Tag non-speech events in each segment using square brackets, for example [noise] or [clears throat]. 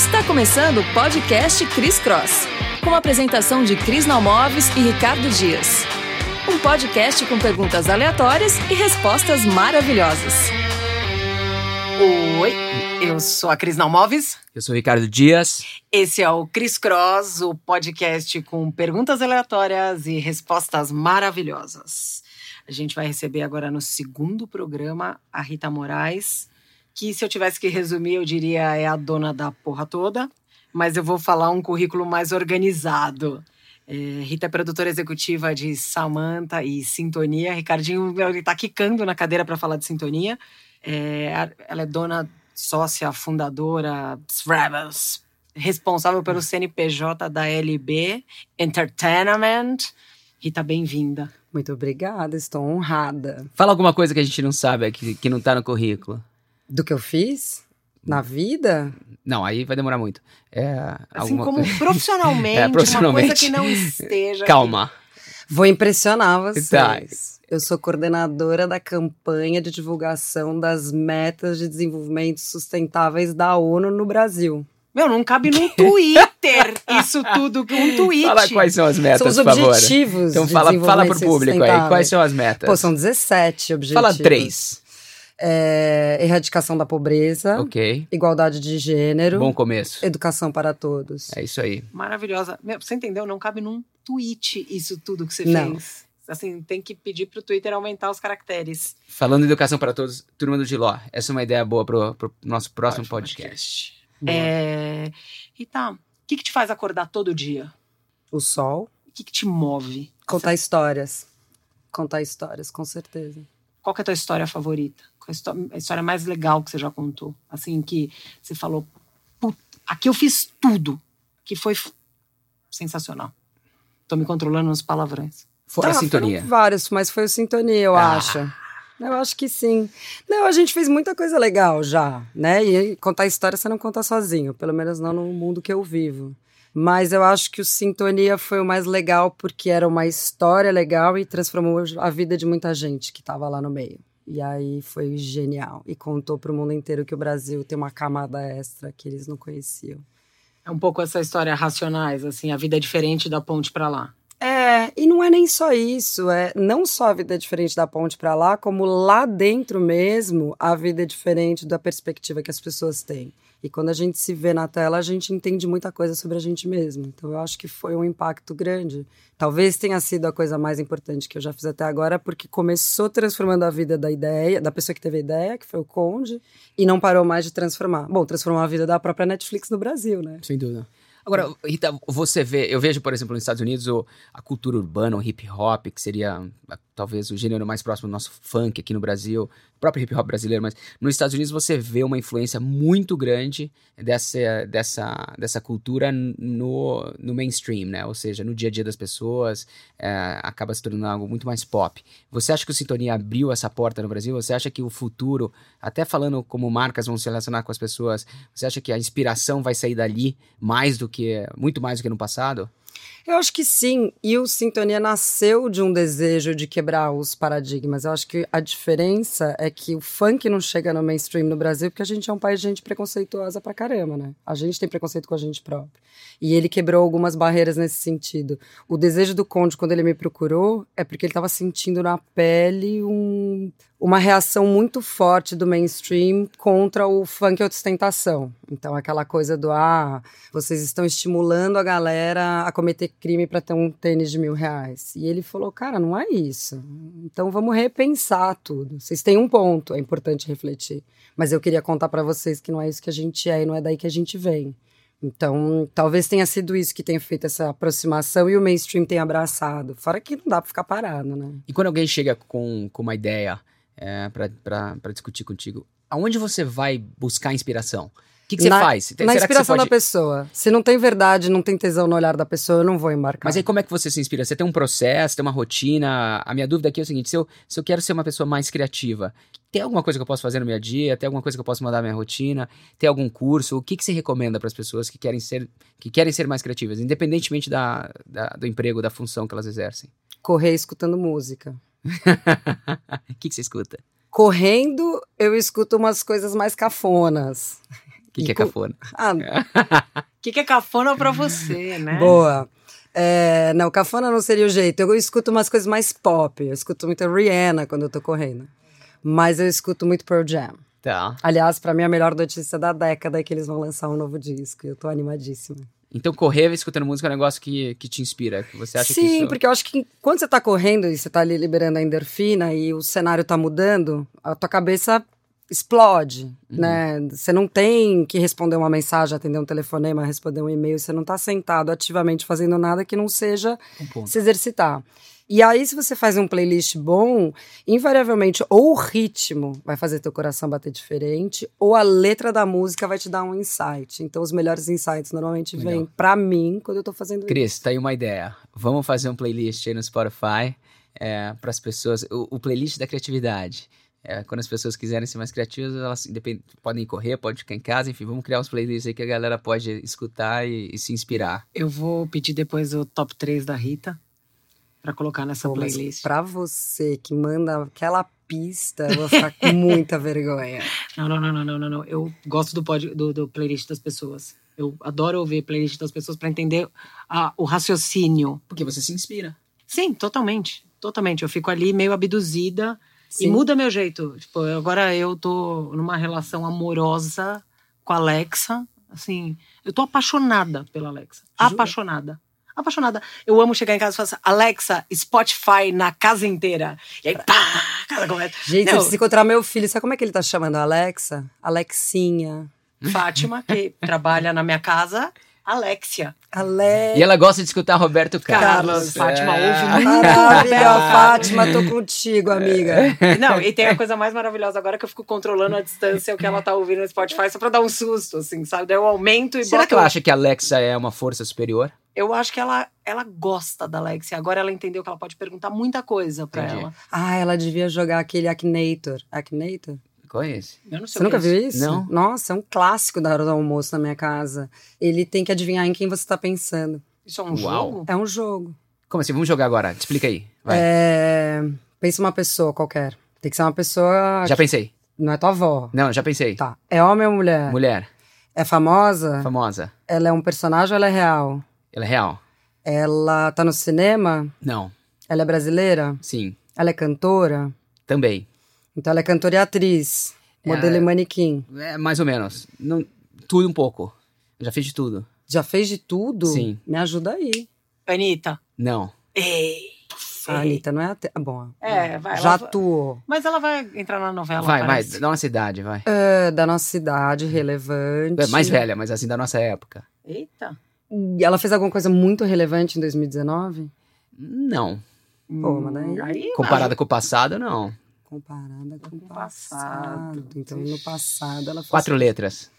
Está começando o podcast Cris Cross, com a apresentação de Cris Nalmoves e Ricardo Dias. Um podcast com perguntas aleatórias e respostas maravilhosas. Oi, eu sou a Cris Nalmoves. Eu sou o Ricardo Dias. Esse é o Cris Cross, o podcast com perguntas aleatórias e respostas maravilhosas. A gente vai receber agora no segundo programa a Rita Moraes, que se eu tivesse que resumir, eu diria é a dona da porra toda, mas eu vou falar um currículo mais organizado. É, Rita é produtora executiva de Samantha e Sintonia. Ricardinho ele tá quicando na cadeira para falar de Sintonia. É, ela é dona, sócia, fundadora, responsável pelo CNPJ da LB Entertainment. Rita, bem-vinda. Muito obrigada, estou honrada. Fala alguma coisa que a gente não sabe, que, que não tá no currículo. Do que eu fiz? Na vida? Não, aí vai demorar muito. É, assim como coisa... profissionalmente, [laughs] é, profissionalmente, uma coisa que não esteja. Calma. Aqui. Vou impressionar vocês. Tá. Eu sou coordenadora da campanha de divulgação das metas de desenvolvimento sustentáveis da ONU no Brasil. Meu, não cabe no [laughs] Twitter isso tudo, um tweet. Fala quais são as metas, são os por favor. objetivos Então fala, fala pro público aí, quais são as metas? Pô, são 17 objetivos. Fala três. É, erradicação da pobreza. Ok. Igualdade de gênero. Bom começo. Educação para todos. É isso aí. Maravilhosa. Meu, você entendeu? Não cabe num tweet isso tudo que você Não. fez. Assim, tem que pedir pro Twitter aumentar os caracteres. Falando em educação para todos, turma do Giló, essa é uma ideia boa pro, pro nosso próximo Ótimo podcast. É... Rita, o que, que te faz acordar todo dia? O sol. O que, que te move? Contar histórias. Contar histórias, com certeza. Qual é a tua história favorita? Qual é a história mais legal que você já contou? Assim, que você falou, aqui eu fiz tudo. Que foi sensacional. Tô me controlando nos palavrões. Foi tá, a sintonia. vários, mas foi a sintonia, eu ah. acho. Eu acho que sim. Não, a gente fez muita coisa legal já, né? E contar história você não conta sozinho, pelo menos não no mundo que eu vivo. Mas eu acho que o Sintonia foi o mais legal porque era uma história legal e transformou a vida de muita gente que estava lá no meio. E aí foi genial. E contou para o mundo inteiro que o Brasil tem uma camada extra que eles não conheciam. É um pouco essa história racionais, assim, a vida é diferente da ponte para lá. É, e não é nem só isso, é não só a vida é diferente da ponte para lá, como lá dentro mesmo a vida é diferente da perspectiva que as pessoas têm. E quando a gente se vê na tela, a gente entende muita coisa sobre a gente mesmo. Então eu acho que foi um impacto grande. Talvez tenha sido a coisa mais importante que eu já fiz até agora, porque começou transformando a vida da ideia, da pessoa que teve a ideia, que foi o Conde, e não parou mais de transformar. Bom, transformou a vida da própria Netflix no Brasil, né? Sem dúvida. Agora, Rita, você vê, eu vejo, por exemplo, nos Estados Unidos, o, a cultura urbana, o hip hop, que seria talvez o gênero mais próximo do nosso funk aqui no Brasil, próprio hip hop brasileiro, mas nos Estados Unidos você vê uma influência muito grande dessa, dessa, dessa cultura no, no mainstream, né? Ou seja, no dia a dia das pessoas, é, acaba se tornando algo muito mais pop. Você acha que o Sintonia abriu essa porta no Brasil? Você acha que o futuro, até falando como marcas vão se relacionar com as pessoas, você acha que a inspiração vai sair dali mais do que, muito mais do que no passado? Eu acho que sim. E o Sintonia nasceu de um desejo de quebrar os paradigmas. Eu acho que a diferença é que o funk não chega no mainstream no Brasil porque a gente é um país de gente preconceituosa pra caramba, né? A gente tem preconceito com a gente próprio. E ele quebrou algumas barreiras nesse sentido. O desejo do Conde, quando ele me procurou, é porque ele estava sentindo na pele um, uma reação muito forte do mainstream contra o funk ostentação. Então, aquela coisa do, ah, vocês estão estimulando a galera a cometer crime para ter um tênis de mil reais. E ele falou, cara, não é isso. Então, vamos repensar tudo. Vocês têm um ponto, é importante refletir. Mas eu queria contar para vocês que não é isso que a gente é e não é daí que a gente vem. Então, talvez tenha sido isso que tenha feito essa aproximação e o mainstream tenha abraçado. Fora que não dá para ficar parado, né? E quando alguém chega com, com uma ideia é, para discutir contigo, aonde você vai buscar inspiração? O que, que você na, faz? Na inspiração pode... da pessoa. Se não tem verdade, não tem tesão no olhar da pessoa, eu não vou embarcar. Mas aí como é que você se inspira? Você tem um processo, tem uma rotina? A minha dúvida aqui é o seguinte, se eu, se eu quero ser uma pessoa mais criativa, tem alguma coisa que eu posso fazer no meu dia? Tem alguma coisa que eu posso mandar na minha rotina? Tem algum curso? O que, que você recomenda para as pessoas que querem ser, que querem ser mais criativas, independentemente da, da, do emprego, da função que elas exercem? Correr escutando música. [laughs] O que, que você escuta? Correndo, eu escuto umas coisas mais cafonas. O que, que é cafona? Ah, O [laughs] que, que é cafona pra você, né? boa. É, não, cafona não seria o jeito. Eu escuto umas coisas mais pop. Eu escuto muito Rihanna quando eu tô correndo. Mas eu escuto muito Pearl Jam. Tá. Aliás, pra mim, a melhor notícia da década é que eles vão lançar um novo disco. E eu tô animadíssima. Então correr escutando música é um negócio que, que te inspira. que Você acha que Sim, isso... porque eu acho que quando você tá correndo e você tá ali liberando a endorfina e o cenário tá mudando, a tua cabeça explode, Uhum. né? Você não tem que responder uma mensagem, atender um telefonema, responder um e-mail, você não tá sentado ativamente fazendo nada que não seja Um se exercitar. E aí, se você faz um playlist bom, invariavelmente, ou o ritmo vai fazer teu coração bater diferente, ou a letra da música vai te dar um insight. Então, os melhores insights normalmente Legal. vêm pra mim quando eu tô fazendo isso. Cris, tá aí uma ideia. Vamos fazer um playlist aí no Spotify é, para as pessoas. O, o playlist da criatividade. É, quando as pessoas quiserem ser mais criativas, elas podem correr, podem ficar em casa, enfim, vamos criar uns playlists aí que a galera pode escutar e, e se inspirar. Eu vou pedir depois o top 3 da Rita pra colocar nessa Pô, playlist. Pra você que manda aquela pista, eu vou ficar com [laughs] muita vergonha. Não, não, não, não, não, não. Eu gosto do, pod, do, do playlist das pessoas. Eu adoro ouvir playlist das pessoas pra entender a- o raciocínio. Porque você se inspira. Sim, totalmente. Totalmente. Eu fico ali meio abduzida e Sim. muda meu jeito. Tipo, agora eu tô numa relação amorosa com a Alexa. Assim, eu tô apaixonada pela Alexa. Jura? Apaixonada. Apaixonada. Eu amo chegar em casa e falar assim, Alexa, Spotify na casa inteira. E aí, pá, casa começa. Gente, Não, eu preciso encontrar meu filho. Sabe como é que ele tá chamando a Alexa? Alexinha. Fátima, que trabalha na minha casa, Alexia. Alex. E ela gosta de escutar Roberto Carlos. Carlos, Fátima É. ouve muito. Maravilha, Fátima, tô contigo, amiga. Não, e tem a coisa mais maravilhosa agora que eu fico controlando a distância o que ela tá ouvindo no Spotify só pra dar um susto, assim, sabe? Daí eu aumento e Será boto... que ela acha que a Alexa é uma força superior? Eu acho que ela, ela gosta da Alexia. Agora ela entendeu que ela pode perguntar muita coisa pra Entendi. ela. Ah, ela devia jogar aquele Akinator. Akinator? Esse? Eu não sei Você o nunca que é viu isso? Não. Nossa, é um clássico da hora do almoço na minha casa. Ele tem que adivinhar em quem você tá pensando. Isso é um Uau. jogo? É um jogo. Como assim? Vamos jogar agora. Te explica aí. Vai. É... Pensa uma pessoa qualquer. Tem que ser uma pessoa. Já pensei. Não é tua avó. Não, já pensei. Tá. É homem ou mulher? Mulher, É famosa? famosa. Ela é um personagem ou ela é real? Ela é real? Ela tá no cinema? Não. Ela é brasileira? Sim. Ela é cantora? Também. Então ela é cantora e atriz. Modelo É. e manequim. É, mais ou menos. Não, tudo um pouco. Eu já fiz de tudo. Já fez de tudo? Sim. Me ajuda aí. Anitta. Não. Ei. A Anitta não é até. Bom. É, vai. Já ela atuou. Mas ela vai entrar na novela, vai, vai. Da nossa idade, vai. É, da nossa cidade, relevante. É mais velha, mas assim, da nossa época. Eita. E ela fez alguma coisa muito relevante em 2019? Não. Pô, mas daí- Aí, Comparada com o passado, não. Comparada com o Com o passado. passado. Então, no passado, ela fez. Quatro letras.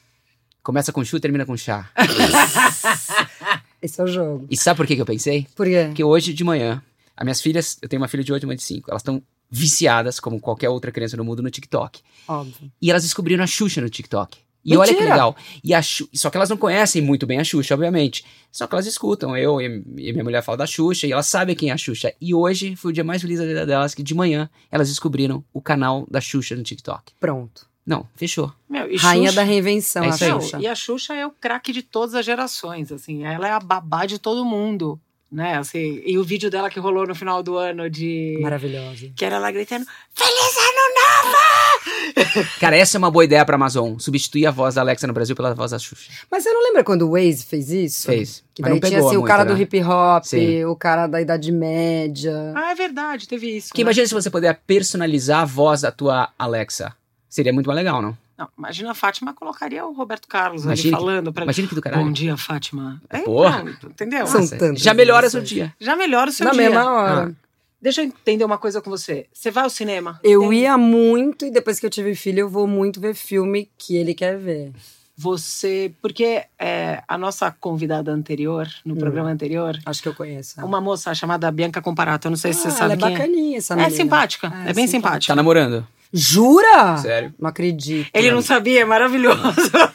Começa com chu e termina com chá. [laughs] Esse é o jogo. E sabe por que, que eu pensei? Por quê? Porque hoje de manhã, as minhas filhas, eu tenho uma filha de 8 e uma de 5, elas estão viciadas, como qualquer outra criança no mundo, no TikTok. Óbvio. E elas descobriram a Xuxa no TikTok. E olha que legal. E a Xu... Só que elas não conhecem muito bem a Xuxa, obviamente. Só que elas escutam. Eu e minha mulher falam da Xuxa e elas sabem quem é a Xuxa. E hoje foi o dia mais feliz da vida delas, que de manhã elas descobriram o canal da Xuxa no TikTok. Pronto. Não, fechou. Meu, e Rainha Xuxa- da reinvenção, É a aí. Não, Xuxa. e a Xuxa é o craque de todas as gerações, assim. Ela é a babá de todo mundo, né? Assim, e o vídeo dela que rolou no final do ano de... Maravilhosa. Que era ela gritando, Feliz Ano Novo! [laughs] Cara, essa é uma boa ideia pra Amazon. Substituir a voz da Alexa no Brasil pela voz da Xuxa. Mas você não lembra quando o Waze fez isso? Fez. Que Mas daí não tinha pegou assim, o muito, cara né? do hip hop, Sim. o cara da Idade Média. Ah, é verdade, teve isso. Porque né? imagina se você puder personalizar a voz da tua Alexa. Seria muito mais legal, não? Não, imagina a Fátima colocaria o Roberto Carlos Imagina ali que- falando pra Imagina que do caralho. Bom dia, Fátima. É, Porra. pronto, entendeu? São Nossa, tantas já melhora seu dia. Já melhora o seu Na dia. mesma hora. Deixa eu entender uma coisa com você. Você vai ao cinema? Eu Tem- ia muito e depois que eu tive filho, eu vou muito ver filme que ele quer ver. Você. Porque é, a nossa convidada anterior, no programa anterior, Acho que eu conheço. ela. uma moça chamada Bianca Comparato. Eu não sei se Ah, você sabe ela é quem bacaninha, essa é. menina. É simpática. É, É, bem simpática. simpática. Tá namorando. Jura? Sério. Não acredito. Ele não sabia, é maravilhoso.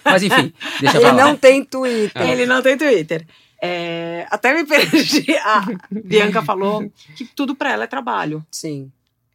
Mas enfim, deixa eu Ele não tem Twitter. Ele não tem Twitter. É, até me perdi. A Bianca falou que tudo pra ela é trabalho. Sim.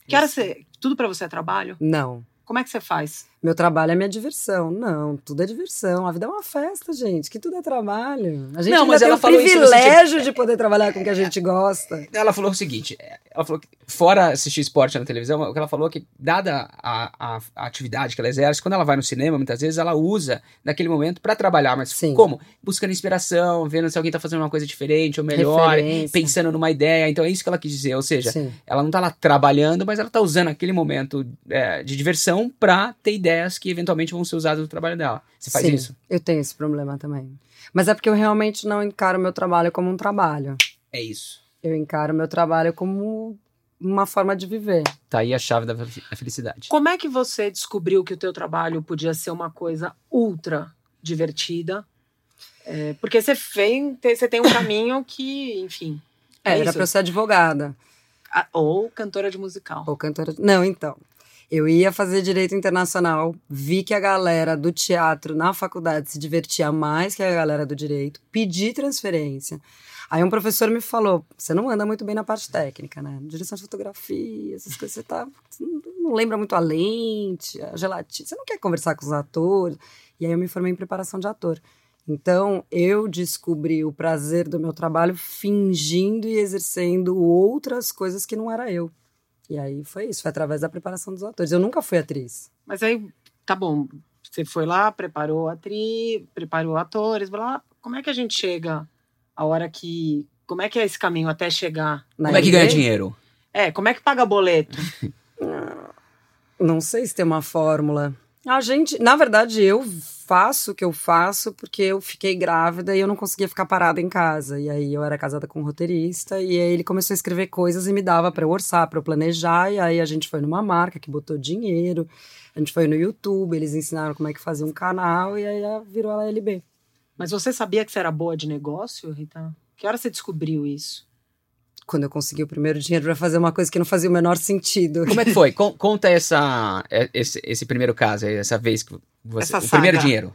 Que hora você. Tudo pra você é trabalho? Não. Como é que você faz? Meu trabalho é minha diversão. Não, tudo é diversão. A vida é uma festa, gente. Que tudo é trabalho. A gente Não, mas tem ela o isso privilégio de poder trabalhar com o que a gente gosta. Ela falou o seguinte: é, ela falou que, fora assistir esporte na televisão, o que ela falou é que, dada a, a- a atividade que ela exerce, quando ela vai no cinema, muitas vezes ela usa naquele momento pra trabalhar. Mas Sim. como? Buscando inspiração, vendo se alguém tá fazendo uma coisa diferente ou melhor, Referência. pensando numa ideia. Então é isso que ela quis dizer. Ou seja, Sim. ela não tá lá trabalhando, mas ela tá usando aquele momento é, de diversão pra ter ideias que eventualmente vão ser usadas no trabalho dela. Você faz Sim, isso? Eu tenho esse problema também. Mas é porque eu realmente não encaro meu trabalho como um trabalho. É isso. Eu encaro meu trabalho como uma forma de viver. Tá aí a chave da fe- da felicidade. Como é que você descobriu que o teu trabalho podia ser uma coisa ultra divertida? É, porque você, vem, te- você tem um caminho que, enfim. É, Era isso. pra eu ser advogada. A- Ou cantora de musical. Ou cantora. Não, então. Eu ia fazer direito internacional, vi que a galera do teatro na faculdade se divertia mais que a galera do direito, pedi transferência. Aí um professor me falou: você não anda muito bem na parte técnica, né? Direção de fotografia, essas coisas, você tá. Você não- lembra muito a lente, a gelatina, você não quer conversar com os atores. E aí eu me formei em preparação de ator. Então, eu descobri o prazer do meu trabalho fingindo e exercendo outras coisas que não era eu. E aí foi isso, foi através da preparação dos atores. Eu nunca fui atriz. Mas aí, tá bom. Você foi lá, preparou a atriz, preparou atores, blá. Como é que a gente chega a hora que. Como é que é esse caminho até chegar? Na Como é que ganha dinheiro? É, como é que paga boleto? [laughs] Não sei se tem uma fórmula. A gente, na verdade, eu faço o que eu faço porque eu fiquei grávida e eu não conseguia ficar parada em casa. E aí eu era casada com um roteirista e aí ele começou a escrever coisas e me dava para eu orçar, para eu planejar. E aí a gente foi numa marca que botou dinheiro. A gente foi no YouTube, eles ensinaram como é que fazia um canal e aí virou a LB. Mas você sabia que você era boa de negócio, Rita? Que hora você descobriu isso? Quando eu consegui o primeiro dinheiro para fazer uma coisa que não fazia o menor sentido. Como é que foi? [laughs] Con- conta essa, é, esse, esse primeiro caso, essa vez que você. O primeiro dinheiro.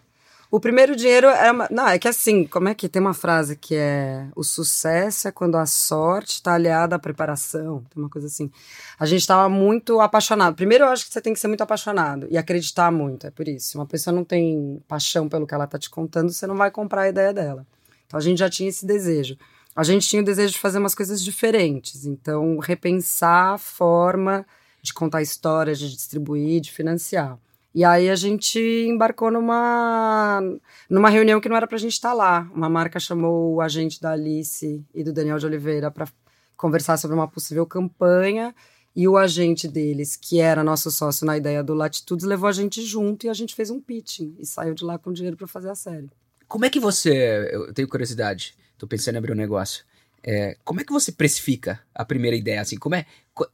O primeiro dinheiro é uma... Não, é que assim, como é que tem uma frase que é o sucesso é quando a sorte está aliada à preparação, tem uma coisa assim. A gente estava muito apaixonado. Primeiro eu acho que você tem que ser muito apaixonado e acreditar muito, é por isso. Se uma pessoa não tem paixão pelo que ela tá te contando, você não vai comprar a ideia dela. Então a gente já tinha esse desejo. A gente tinha o desejo de fazer umas coisas diferentes, então repensar a forma de contar histórias, de distribuir, de financiar. E aí a gente embarcou numa, numa reunião que não era pra gente estar lá. Uma marca chamou o agente da Alice e do Daniel de Oliveira para conversar sobre uma possível campanha. E o agente deles, que era nosso sócio na ideia do Latitudes, levou a gente junto e a gente fez um pitching e saiu de lá com dinheiro para fazer a série. Como é que você. Eu tenho curiosidade, tô pensando em abrir um negócio. É, como é que você precifica a primeira ideia? Assim, como é.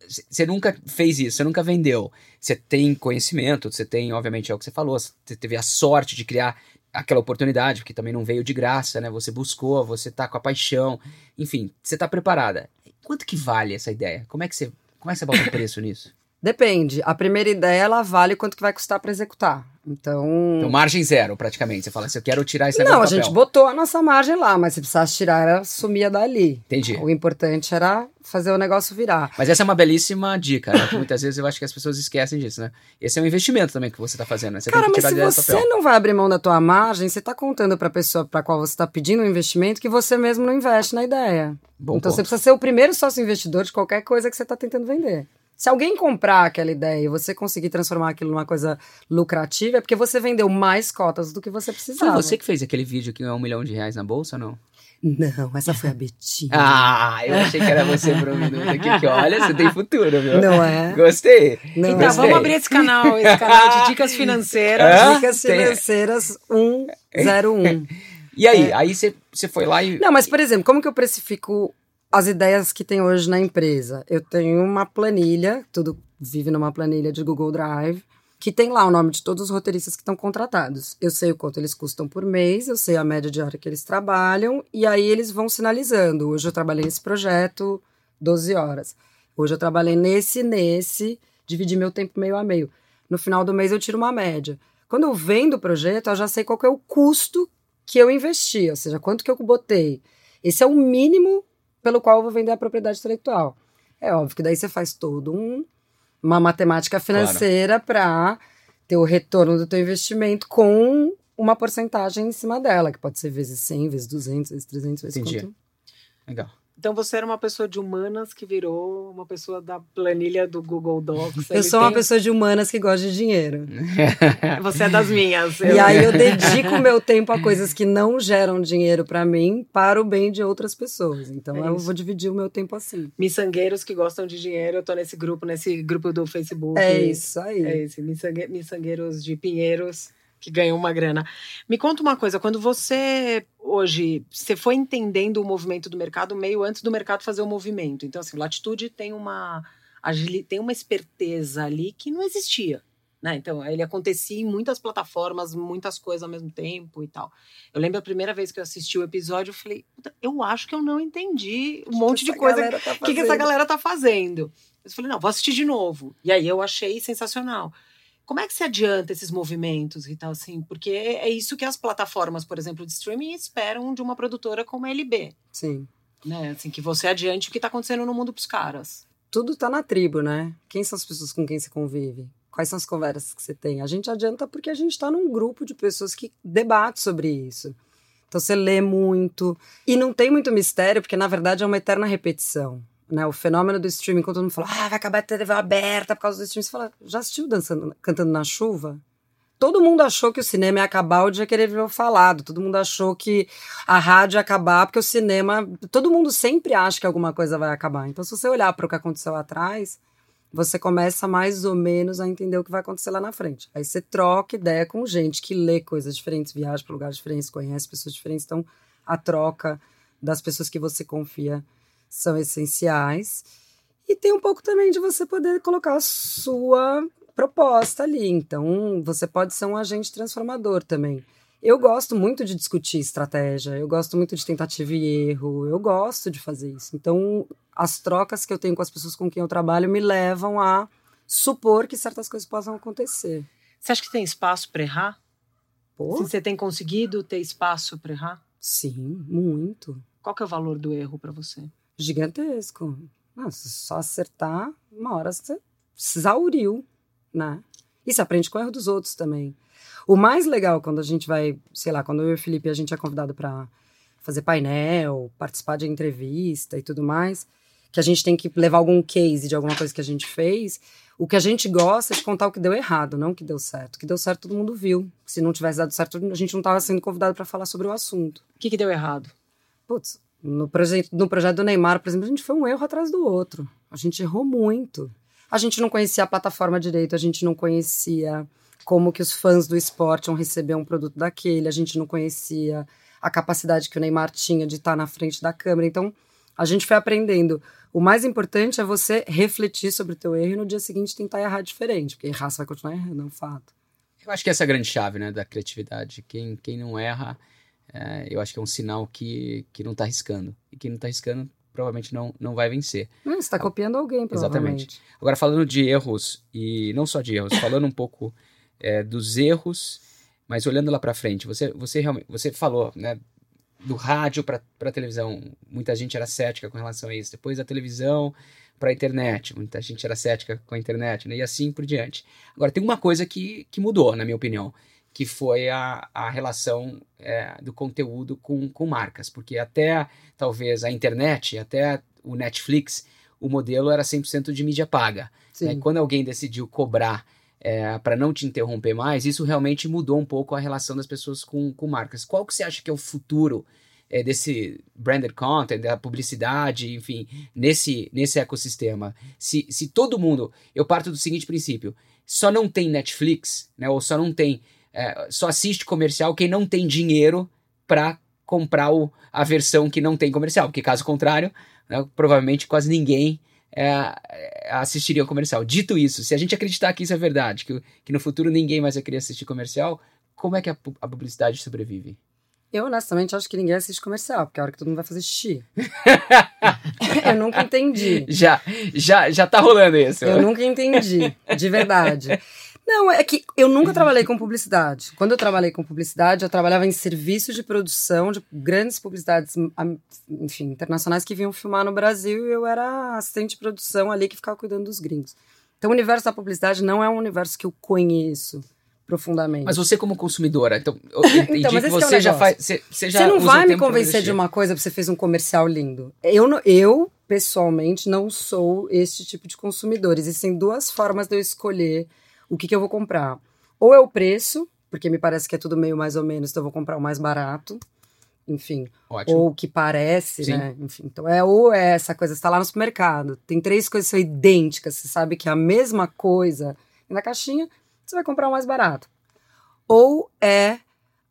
Você nunca fez isso, você nunca vendeu. Você tem conhecimento, você tem, obviamente, é o que você falou, você teve a sorte de criar aquela oportunidade, que também não veio de graça, né? Você buscou, você tá com a paixão, enfim, você tá preparada. Quanto que vale essa ideia? Como é que você, como é que você bota preço nisso? Depende. A primeira ideia, ela vale quanto que vai custar para executar. Então... Então, margem zero, praticamente. Você fala assim, eu quero tirar isso Não, a gente botou a nossa margem lá, mas se precisasse tirar, ela sumia dali. Entendi. O importante era fazer o negócio virar. Mas essa é uma belíssima dica, né? Muitas vezes eu acho que as pessoas esquecem disso, né? Esse é um investimento também que você tá fazendo, né? Você Cara, mas se você não vai abrir mão da tua margem, você tá contando pra pessoa pra qual você tá pedindo um investimento que você mesmo não investe na ideia. Bom então ponto. você precisa ser o primeiro sócio investidor de qualquer coisa que você tá tentando vender. Se alguém comprar aquela ideia e você conseguir transformar aquilo numa coisa lucrativa, é porque você vendeu mais cotas do que você Foi precisava. você que fez aquele vídeo que é um milhão de reais na bolsa ou não? Não, essa foi a Betinha. [laughs] Ah, eu achei que era você por um minuto aqui, que olha, você tem futuro, viu? Não é? Gostei. Não Então, é. Gostei. vamos abrir esse canal, esse canal de dicas financeiras. Hã? Dicas Tem- financeiras 101. [laughs] E aí, É. aí você, você foi lá e... Não, mas, por exemplo, como que eu precifico as ideias que tem hoje na empresa? Eu tenho uma planilha, tudo vive numa planilha de Google Drive, que tem lá o nome de todos os roteiristas que estão contratados. Eu sei o quanto eles custam por mês, eu sei a média de hora que eles trabalham, e aí eles vão sinalizando. Hoje eu trabalhei nesse projeto 12 horas. Hoje eu trabalhei nesse, nesse, dividi meu tempo meio a meio. No final do mês eu tiro uma média. Quando eu vendo o projeto, eu já sei qual é o custo que eu investi, ou seja, quanto que eu botei. Esse é o mínimo pelo qual eu vou vender a propriedade intelectual. É óbvio que daí você faz todo um, uma matemática financeira para ter o retorno do teu investimento com uma porcentagem em cima dela, que pode ser vezes 100, vezes 200, vezes 300, vezes Entendi. quanto. Legal. Então você era uma pessoa de humanas que virou uma pessoa da planilha do Google Docs. Eu sou uma tem- pessoa de humanas que gosta de dinheiro. [laughs] Você é das minhas. E aí eu [laughs] dedico meu tempo a coisas que não geram dinheiro pra mim para o bem de outras pessoas. Então É eu isso. vou dividir o meu tempo assim. Miçangueiros que gostam de dinheiro, eu tô nesse grupo, nesse grupo do Facebook. É isso aí. É esse, miçangue- miçangueiros de Pinheiros que ganham uma grana. Me conta uma coisa, quando você hoje, você foi entendendo o movimento do mercado meio antes do mercado fazer o movimento. Então assim, Latitude tem uma tem uma esperteza ali que não existia. Né? Então, ele acontecia em muitas plataformas, muitas coisas ao mesmo tempo e tal. Eu lembro a primeira vez que eu assisti o episódio, eu falei, "Puta, eu acho que eu não entendi um monte de coisa tá o que, que essa galera tá fazendo? Eu falei, não, vou assistir de novo. E aí eu achei sensacional. Como é que se adianta esses movimentos e tal, assim? Porque é isso que as plataformas, por exemplo, de streaming esperam de uma produtora como a LB, Sim. né? Assim, que você adiante o que tá acontecendo no mundo pros caras. Tudo tá na tribo, né? Quem são as pessoas com quem você convive? Quais são as conversas que você tem? A gente adianta porque a gente tá num grupo de pessoas que debate sobre isso. Então você lê muito. E não tem muito mistério, porque na verdade é uma eterna repetição. Né? O fenômeno do streaming, quando todo mundo fala, ah, vai acabar a TV aberta por causa do streaming, você fala, já assistiu dançando, cantando na chuva? Todo mundo achou que o cinema ia acabar o dia que ele virou falado. Todo mundo achou que a rádio ia acabar porque o cinema. Todo mundo sempre acha que alguma coisa vai acabar. Então, se você olhar para o que aconteceu atrás, você começa mais ou menos a entender o que vai acontecer lá na frente. Aí você troca ideia com gente que lê coisas diferentes, viaja para lugares diferentes, conhece pessoas diferentes. Então, a troca das pessoas que você confia são essenciais. E tem um pouco também de você poder colocar a sua proposta ali. Então, você pode ser um agente transformador também. Eu gosto muito de discutir estratégia, eu gosto muito de tentativa e erro, eu gosto de fazer isso. Então, as trocas que eu tenho com as pessoas com quem eu trabalho me levam a supor que certas coisas possam acontecer. Você acha que tem espaço para errar? Pô, Se você tem conseguido ter espaço para errar? sim, muito. Qual que é o valor do erro para você? Gigantesco. Não, se só acertar, uma hora você se exauriu, né? E se aprende com o erro dos outros também. O mais legal quando a gente vai, sei lá, quando eu e o Felipe a gente é convidado para fazer painel, participar de entrevista e tudo mais, que a gente tem que levar algum case de alguma coisa que a gente fez, o que a gente gosta é de contar o que deu errado, não o que deu certo. O que deu certo todo mundo viu. Se não tivesse dado certo, a gente não estava sendo convidado para falar sobre o assunto. O que, que deu errado? Putz, no projeto, no projeto do Neymar, por exemplo, a gente foi um erro atrás do outro. A gente errou muito. A gente não conhecia a plataforma direito, a gente não conhecia como que os fãs do esporte vão receber um produto daquele, a gente não conhecia a capacidade que o Neymar tinha de estar na frente da câmera. Então, a gente foi aprendendo. O mais importante é você refletir sobre o teu erro e no dia seguinte tentar errar diferente, porque errar você vai continuar errando, é um fato. Eu acho que essa é a grande chave, né, da criatividade. Quem, quem não erra, é, eu acho que é um sinal que, que não tá arriscando. E quem não tá arriscando, provavelmente não, não vai vencer. Não, você está copiando alguém, provavelmente. Agora, falando de erros, e não só de erros, falando um pouco é, dos erros, mas olhando lá para frente, você, você realmente, você falou, né, do rádio para a televisão, muita gente era cética com relação a isso. Depois da televisão para a internet, muita gente era cética com a internet, né, e assim por diante. Agora, tem uma coisa que, que mudou, na minha opinião, que foi a, a relação é, do conteúdo com, com marcas, porque até talvez a internet, até o Netflix, o modelo era 100% de mídia paga. Né? Quando alguém decidiu cobrar é, para não te interromper mais, isso realmente mudou um pouco a relação das pessoas com, com marcas. Qual que você acha que é o futuro é, desse branded content, da publicidade, enfim, nesse, nesse ecossistema? Se, se todo mundo, eu parto do seguinte princípio, só não tem Netflix, né, ou só não tem, é, só assiste comercial quem não tem dinheiro para comprar o, a versão que não tem comercial, porque caso contrário, né, provavelmente quase ninguém é, assistiria o comercial. Dito isso, se a gente acreditar que isso é verdade, que, que no futuro ninguém mais vai querer assistir comercial, como é que a, a publicidade sobrevive? Eu, honestamente, acho que ninguém assiste comercial, porque é a hora que todo mundo vai fazer xixi. [laughs] eu nunca entendi. Já, já, já tá rolando isso. Eu nunca entendi, de verdade. Não, é que eu nunca trabalhei com publicidade. Quando eu trabalhei com publicidade, eu trabalhava em serviço de produção de grandes publicidades, am- enfim, internacionais que vinham filmar no Brasil e eu era assistente de produção ali que ficava cuidando dos gringos. Então, o universo da publicidade não é um universo que eu conheço profundamente. Mas você como consumidora, então, eu [laughs] entendi Então, que é você já negócio. faz, você, você já Você não vai me convencer de uma coisa porque você fez um comercial lindo. Eu, eu, pessoalmente, não sou este tipo de consumidor. Existem duas formas de eu escolher o que, que eu vou comprar. Ou é o preço, porque me parece que é tudo meio mais ou menos, então eu vou comprar o mais barato. Enfim, Ótimo. ou o que parece, Sim. né? Enfim, então é ou é essa coisa, você tá lá no supermercado, tem três coisas que são idênticas, você sabe que é a mesma coisa na caixinha, você vai comprar o mais barato. Ou é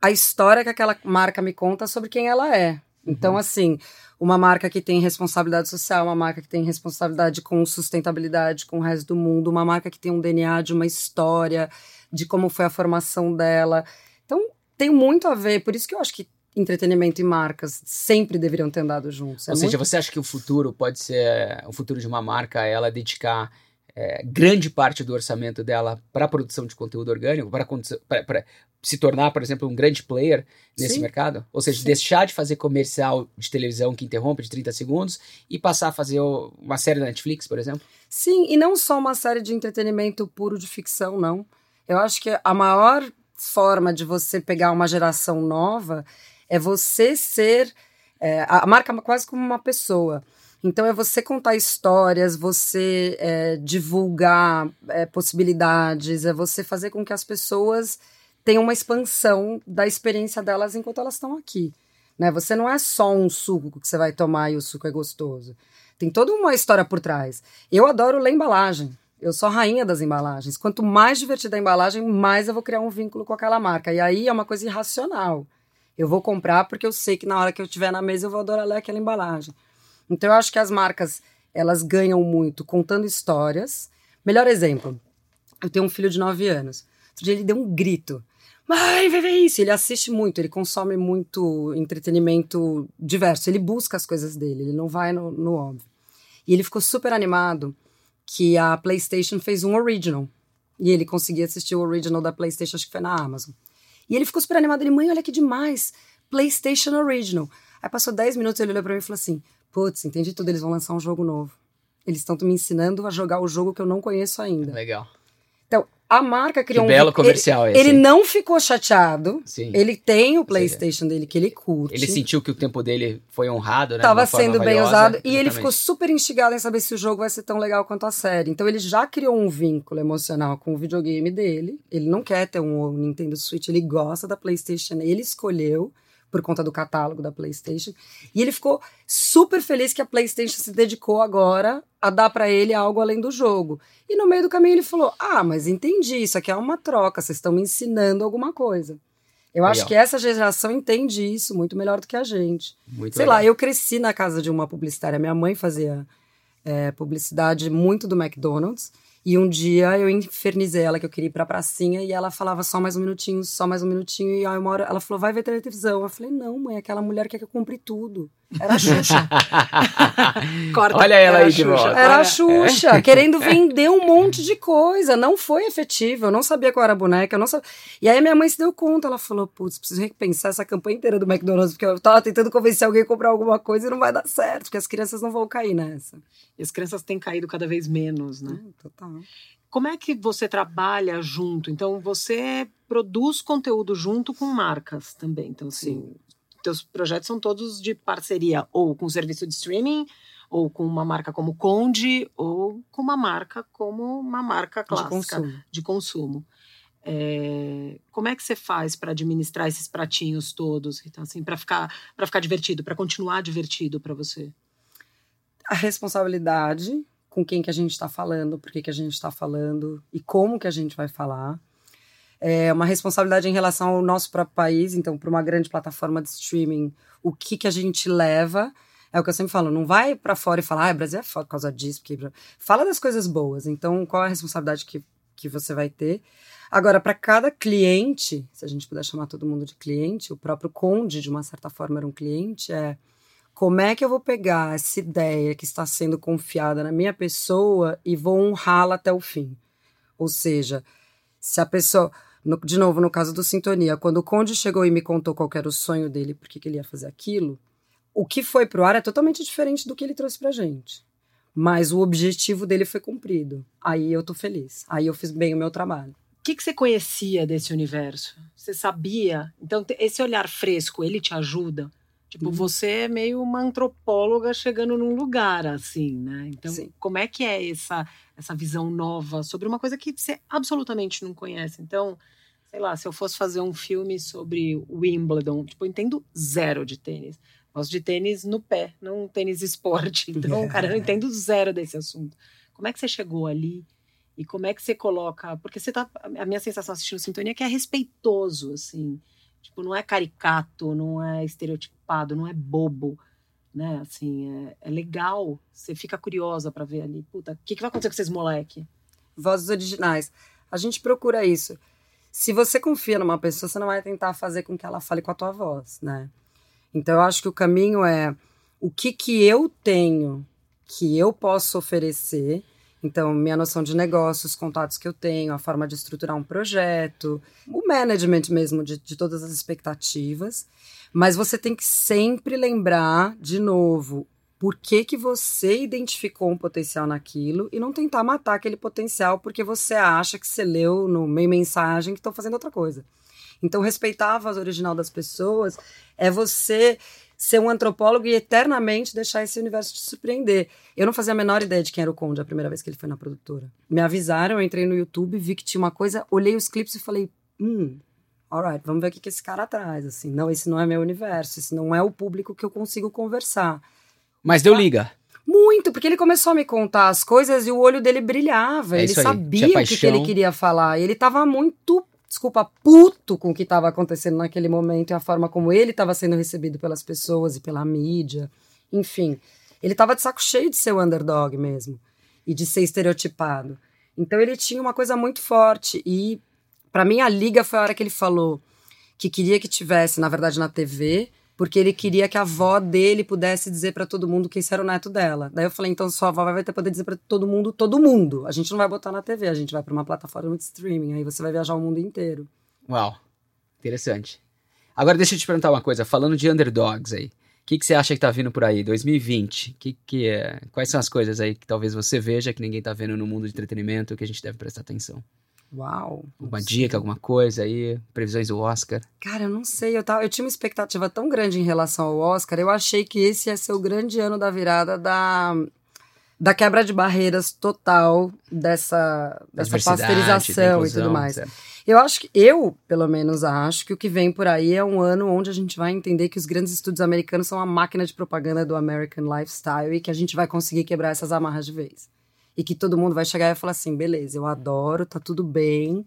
a história que aquela marca me conta sobre quem ela é. Então, assim, uma marca que tem responsabilidade social, uma marca que tem responsabilidade com sustentabilidade com o resto do mundo, uma marca que tem um DNA de uma história, de como foi a formação dela. Então, tem muito a ver, por isso que eu acho que entretenimento e marcas sempre deveriam ter andado juntos. É Ou seja, muito- você acha que o futuro pode ser o futuro de uma marca ela dedicar é, grande parte do orçamento dela para a produção de conteúdo orgânico, para se tornar, por exemplo, um grande player nesse Sim. mercado? Ou seja, Sim. deixar de fazer comercial de televisão que interrompe de 30 segundos e passar a fazer uma série da Netflix, por exemplo? Sim, e não só uma série de entretenimento puro de ficção, não. Eu acho que a maior forma de você pegar uma geração nova é você ser. é, a marca quase como uma pessoa. Então é você contar histórias, você é, divulgar é, possibilidades, é você fazer com que as pessoas tenham uma expansão da experiência delas enquanto elas estão aqui. Né? Você não é só um suco que você vai tomar e o suco é gostoso. Tem toda uma história por trás. Eu adoro ler embalagem. Eu sou a rainha das embalagens. Quanto mais divertida a embalagem, mais eu vou criar um vínculo com aquela marca. E aí é uma coisa irracional. Eu vou comprar porque eu sei que na hora que eu estiver na mesa eu vou adorar ler aquela embalagem. Então eu acho que as marcas, elas ganham muito contando histórias. Melhor exemplo, eu tenho um filho de 9 anos. Outro dia ele deu um grito. Mãe, vai ver isso. Ele assiste muito, ele consome muito entretenimento diverso. Ele busca as coisas dele, ele não vai no, no óbvio. E ele ficou super animado que a PlayStation fez um original. E ele conseguia assistir o original da PlayStation, acho que foi na Amazon. E ele ficou super animado. Ele, mãe, olha que demais. PlayStation Original. Aí passou 10 minutos, ele olhou pra mim e falou assim: Putz, entendi tudo, eles vão lançar um jogo novo. Eles estão me ensinando a jogar o jogo que eu não conheço ainda. Legal. Então, a marca Que criou um. belo comercial ele, esse. ele não ficou chateado. Sim. Ele tem o PlayStation dele que ele curte. Ele sentiu que o tempo dele foi honrado, né? Tava sendo bem valiosa. usado e ele Exatamente. ficou super instigado em saber se o jogo vai ser tão legal quanto a série. Então ele já criou um vínculo emocional com o videogame dele. Ele não quer ter um Nintendo Switch, ele gosta da PlayStation, ele escolheu por conta do catálogo da PlayStation. E ele ficou super feliz que a PlayStation se dedicou agora a dar pra ele algo além do jogo. E no meio do caminho ele falou: "Ah, mas entendi, isso aqui é uma troca, vocês estão me ensinando alguma coisa". Eu acho Legal. que essa geração entende isso muito melhor do que a gente. Muito Sei legal. lá, eu cresci na casa de uma publicitária. Minha mãe fazia é, publicidade muito do McDonald's. E um dia eu infernizei ela que eu queria ir pra pracinha e ela falava só mais um minutinho, só mais um minutinho. E aí uma hora ela falou, vai ver televisão. Eu falei, não, mãe, aquela mulher quer que eu compre tudo. Era a Xuxa. [laughs] Corta. Olha ela Era aí de volta. Era a. Xuxa, querendo [laughs] vender um monte de coisa. Não foi efetivo. Eu não sabia qual era a boneca. Eu não sabia. E aí minha mãe se deu conta. Ela falou: putz, preciso repensar essa campanha inteira do McDonald's, porque eu tava tentando convencer alguém a comprar alguma coisa e não vai dar certo, porque as crianças não vão cair nessa. E as crianças têm caído cada vez menos, né? Hum, Total. Como é que você trabalha junto? Então, você produz conteúdo junto com marcas também. Então, assim, teus projetos são todos de parceria, ou com serviço de streaming, ou com uma marca como Conde, ou com uma marca como uma marca De clássica consumo. de consumo. É, como é que você faz para administrar esses pratinhos todos, Então, assim, para ficar para ficar divertido, para continuar divertido para você? A responsabilidade com quem que a gente está falando, por que, que a gente está falando e como que a gente vai falar. É uma responsabilidade em relação ao nosso próprio país, então, para uma grande plataforma de streaming, o que, que a gente leva. É o que eu sempre falo, não vai para fora e falar, ah, Brasil é foda por causa disso. Porque... Fala das coisas boas. Então, qual é a responsabilidade que, que você vai ter? Agora, para cada cliente, se a gente puder chamar todo mundo de cliente, o próprio Conde, de uma certa forma, era um cliente, é como é que eu vou pegar essa ideia que está sendo confiada na minha pessoa e vou honrá-la até o fim? Ou seja, se a pessoa. No- de novo, no caso do Sintonia, quando o Conde chegou e me contou qual era o sonho dele, por que ele ia fazer aquilo, o que foi pro ar é totalmente diferente do que ele trouxe pra gente. Mas o objetivo dele foi cumprido. Aí eu tô feliz. Aí eu fiz bem o meu trabalho. O que, que você conhecia desse universo? Você sabia? Então, esse olhar fresco, ele te ajuda? Tipo, uhum. você é meio uma antropóloga chegando num lugar, assim, né? Então, Sim. como é que é essa, essa visão nova sobre uma coisa que você absolutamente não conhece? Então, sei lá, se eu fosse fazer um filme sobre Wimbledon, tipo, eu entendo zero de tênis. Gosto de tênis no pé, não tênis [laughs] esporte. Então, cara, eu [laughs] entendo zero desse assunto. Como é que você chegou ali? E como é que você coloca. Porque você tá. A minha sensação assistindo Sintonia é que é respeitoso, assim. Tipo, não é caricato, não é estereotipado, não é bobo, né? Assim, é, é legal. Você fica curiosa para ver ali. Puta, o que, que vai acontecer com esses moleque? Vozes originais. A gente procura isso. Se você confia numa pessoa, você não vai tentar fazer com que ela fale com a tua voz, né? Então eu acho que o caminho é o que que eu tenho que eu posso oferecer então, minha noção de negócios, os contatos que eu tenho, a forma de estruturar um projeto, o management mesmo de, de todas as expectativas. Mas você tem que sempre lembrar, de novo, por que, que você identificou um potencial naquilo e não tentar matar aquele potencial porque você acha que você leu no meio mensagem que estão fazendo outra coisa. Então, respeitar a voz original das pessoas é você ser um antropólogo e eternamente deixar esse universo te surpreender. Eu não fazia a menor ideia de quem era o Conde a primeira vez que ele foi na produtora. Me avisaram, eu entrei no YouTube, vi que tinha uma coisa, olhei os clipes e falei, hum, alright, vamos ver o que, que esse cara traz. Assim, não, esse não é meu universo, esse não é o público que eu consigo conversar. Mas deu liga. Muito, porque ele começou a me contar as coisas e o olho dele brilhava. É ele sabia o que, que, ele queria falar. Ele estava muito desculpa, puto com o que estava acontecendo naquele momento e a forma como ele estava sendo recebido pelas pessoas e pela mídia. Enfim, ele estava de saco cheio de ser o underdog mesmo e de ser estereotipado. Então ele tinha uma coisa muito forte e para mim a liga foi a hora que ele falou que queria que tivesse, na verdade, na TV porque ele queria que a avó dele pudesse dizer para todo mundo que esse era o neto dela. Daí eu falei, então sua avó vai ter poder dizer para todo mundo, todo mundo. A gente não vai botar na TV, a gente vai para uma plataforma de streaming, aí você vai viajar o mundo inteiro. Uau, interessante. Agora deixa eu te perguntar uma coisa, falando de underdogs aí. O que, que você acha que tá vindo por aí, 2020? Que, que é, quais são as coisas aí que talvez você veja que ninguém tá vendo no mundo de entretenimento que a gente deve prestar atenção? Uau! Alguma dica, alguma coisa aí? Previsões do Oscar? Cara, eu não sei. Eu, tava, eu tinha uma expectativa tão grande em relação ao Oscar. Eu achei que esse ia ser o grande ano da virada da, da quebra de barreiras total dessa, dessa pasteurização e tudo mais. Certo. Eu acho que, eu, pelo menos, acho que o que vem por aí é um ano onde a gente vai entender que os grandes estúdios americanos são a máquina de propaganda do American Lifestyle e que a gente vai conseguir quebrar essas amarras de vez e que todo mundo vai chegar e falar assim: beleza, eu adoro, tá tudo bem,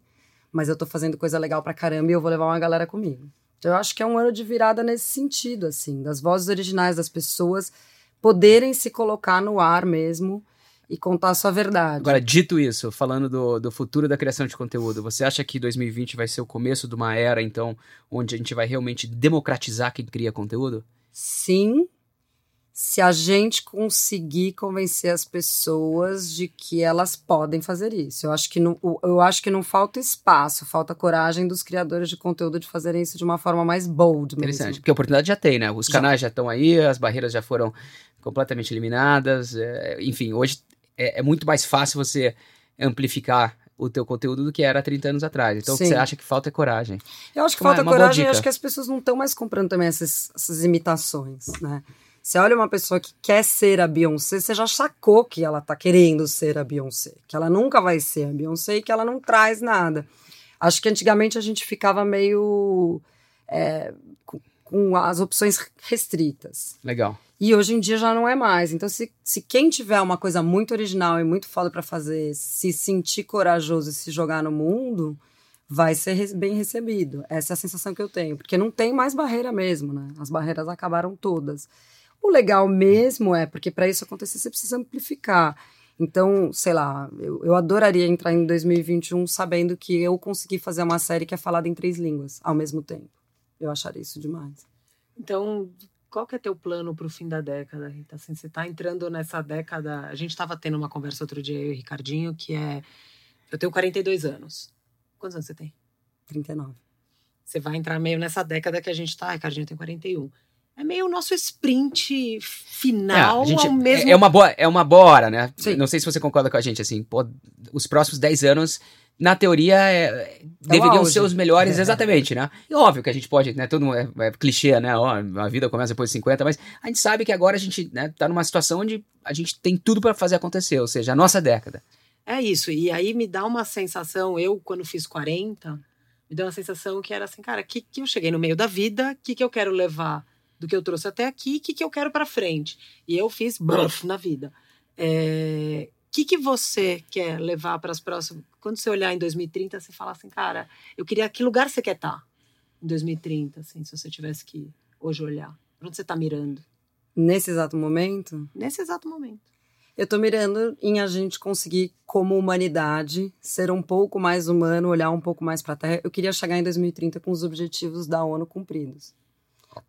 mas eu tô fazendo coisa legal pra caramba e eu vou levar uma galera comigo. Então eu acho que é um ano de virada nesse sentido, assim, das vozes originais das pessoas poderem se colocar no ar mesmo e contar a sua verdade. Agora, dito isso, falando do, do futuro da criação de conteúdo, você acha que 2020 vai ser o começo de uma era, então, onde a gente vai realmente democratizar quem cria conteúdo? Sim, se a gente conseguir convencer as pessoas de que elas podem fazer isso. Eu acho que não, eu acho que não falta espaço, falta coragem dos criadores de conteúdo de fazerem isso de uma forma mais bold mesmo. Interessante, porque a oportunidade já tem, né? Os canais já estão aí, as barreiras já foram completamente eliminadas. É, enfim, hoje é, é, muito mais fácil você amplificar o teu conteúdo do que era há 30 anos atrás. Então, Sim. o que você acha que falta é coragem. Eu acho que falta coragem e acho que as pessoas não estão mais comprando também essas, essas imitações, né? Você olha uma pessoa que quer ser a Beyoncé, você já sacou que ela tá querendo ser a Beyoncé, que ela nunca vai ser a Beyoncé e que ela não traz nada. Acho que antigamente a gente ficava meio é, com, com, as opções restritas. Legal. E hoje em dia já não é mais. Então, se, se quem tiver uma coisa muito original e muito foda para fazer, se sentir corajoso e se jogar no mundo, vai ser bem recebido. Essa é a sensação que eu tenho. Porque não tem mais barreira mesmo, né? As barreiras acabaram todas. O legal mesmo é, porque para isso acontecer você precisa amplificar. Então, sei lá, eu, eu adoraria entrar em 2021 sabendo que eu consegui fazer uma série que é falada em três línguas ao mesmo tempo. Eu acharia isso demais. Então, qual que é teu plano para o fim da década, Rita? Assim, você está entrando nessa década. A gente estava tendo uma conversa outro dia, eu e o Ricardinho, que é. Eu tenho 42 anos. Quantos anos você tem? 39. Você vai entrar meio nessa década que a gente está, Ricardinho tem 41. É meio o nosso sprint final É, gente- ao mesmo é, é uma boa, é uma boa hora, né? Sim. Não sei se você concorda com a gente, assim, pô, os próximos 10 anos, na teoria, é- deveriam auge. ser os melhores, exatamente, né? E óbvio que a gente pode, né? Todo mundo é, é clichê, né? Ó, a vida começa depois de 50, mas a gente sabe que agora a gente né, tá numa situação onde a gente tem tudo para fazer acontecer, ou seja, a nossa década. É isso, e aí me dá uma sensação, eu quando fiz 40, me deu uma sensação que era assim, cara, que, que eu cheguei no meio da vida, o que, que eu quero levar do que eu trouxe até aqui, o que, que eu quero pra frente. E eu fiz bluff na vida. É, O que, que você quer levar para as próximas. Quando você olhar em 2030, você fala assim, cara, eu queria. Que lugar você quer estar em 2030, assim, se você tivesse que hoje olhar? Onde você tá mirando? Nesse exato momento, Nesse exato momento. eu tô mirando em a gente conseguir, como humanidade, ser um pouco mais humano, olhar um pouco mais pra Terra. Eu queria chegar em 2030 com os objetivos da ONU cumpridos.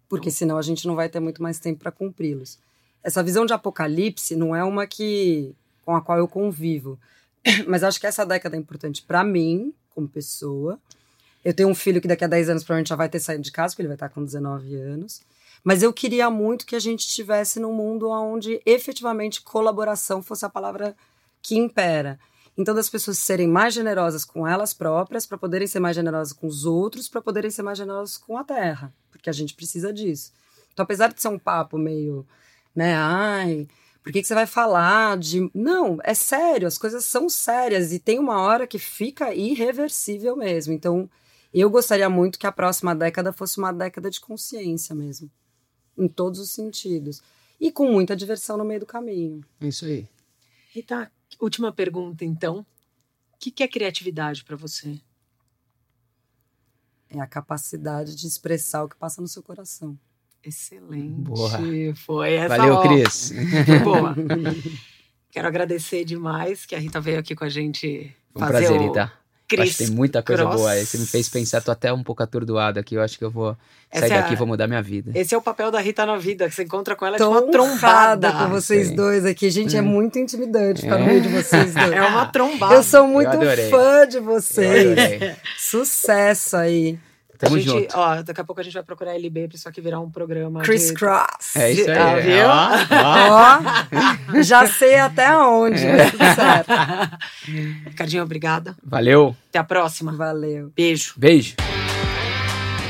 Porque senão a gente não vai ter muito mais tempo para cumpri-los. Essa visão de apocalipse não é uma que com a qual eu convivo. [clears throat] Mas acho que essa década é importante para mim, como pessoa. Eu tenho um filho que daqui a 10 anos provavelmente já vai ter saído de casa, porque ele vai estar com 19 anos. Mas eu queria muito que a gente estivesse num mundo onde efetivamente colaboração fosse a palavra que impera. Então, das pessoas serem mais generosas com elas próprias, para poderem ser mais generosas com os outros, para poderem ser mais generosas com a terra, porque a gente precisa disso. Então, apesar de ser um papo meio, né, ai, por que, que você vai falar de. Não, é sério, as coisas são sérias e tem uma hora que fica irreversível mesmo. Então, eu gostaria muito que a próxima década fosse uma década de consciência mesmo, em todos os sentidos. E com muita diversão no meio do caminho. É isso aí. Rita, última pergunta, então. O que, que é criatividade para você? É a capacidade de expressar o que passa no seu coração. Excelente. Boa. Foi essa. Valeu, ó, Cris. Foi [laughs] boa. Quero agradecer demais que a Rita veio aqui com a gente Foi um fazer prazer, o Rita. Eu Cris acho que tem muita coisa Cross. boa aí. Você me fez pensar, tô até um pouco atordoado aqui. Eu acho que eu vou Essa sair é daqui e a- vou mudar minha vida. Esse é o papel da Rita na vida, que você encontra com ela Tô de uma trombada. com vocês Sei. dois aqui. Gente, é muito intimidante ficar no É. meio de vocês [laughs] dois. É uma trombada. Eu sou muito adorei. fã de Eu vocês. Sucesso aí. Tamo a gente, junto. Ó, daqui a pouco a gente vai procurar a LB pra isso aqui virar um programa. Chris de... Cross. É isso aí. Ah, viu? Ó, ó. Ó, já sei até onde, mas tudo certo. [laughs] Ricardinho, obrigada. Valeu. Até a próxima. Valeu. Beijo. Beijo.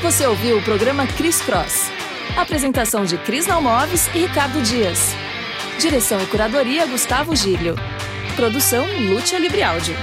Você ouviu o programa Cris Cross. Apresentação de Cris Nalmoves e Ricardo Dias. Direção e curadoria Gustavo Giglio. Produção Lúcia Libre Áudio.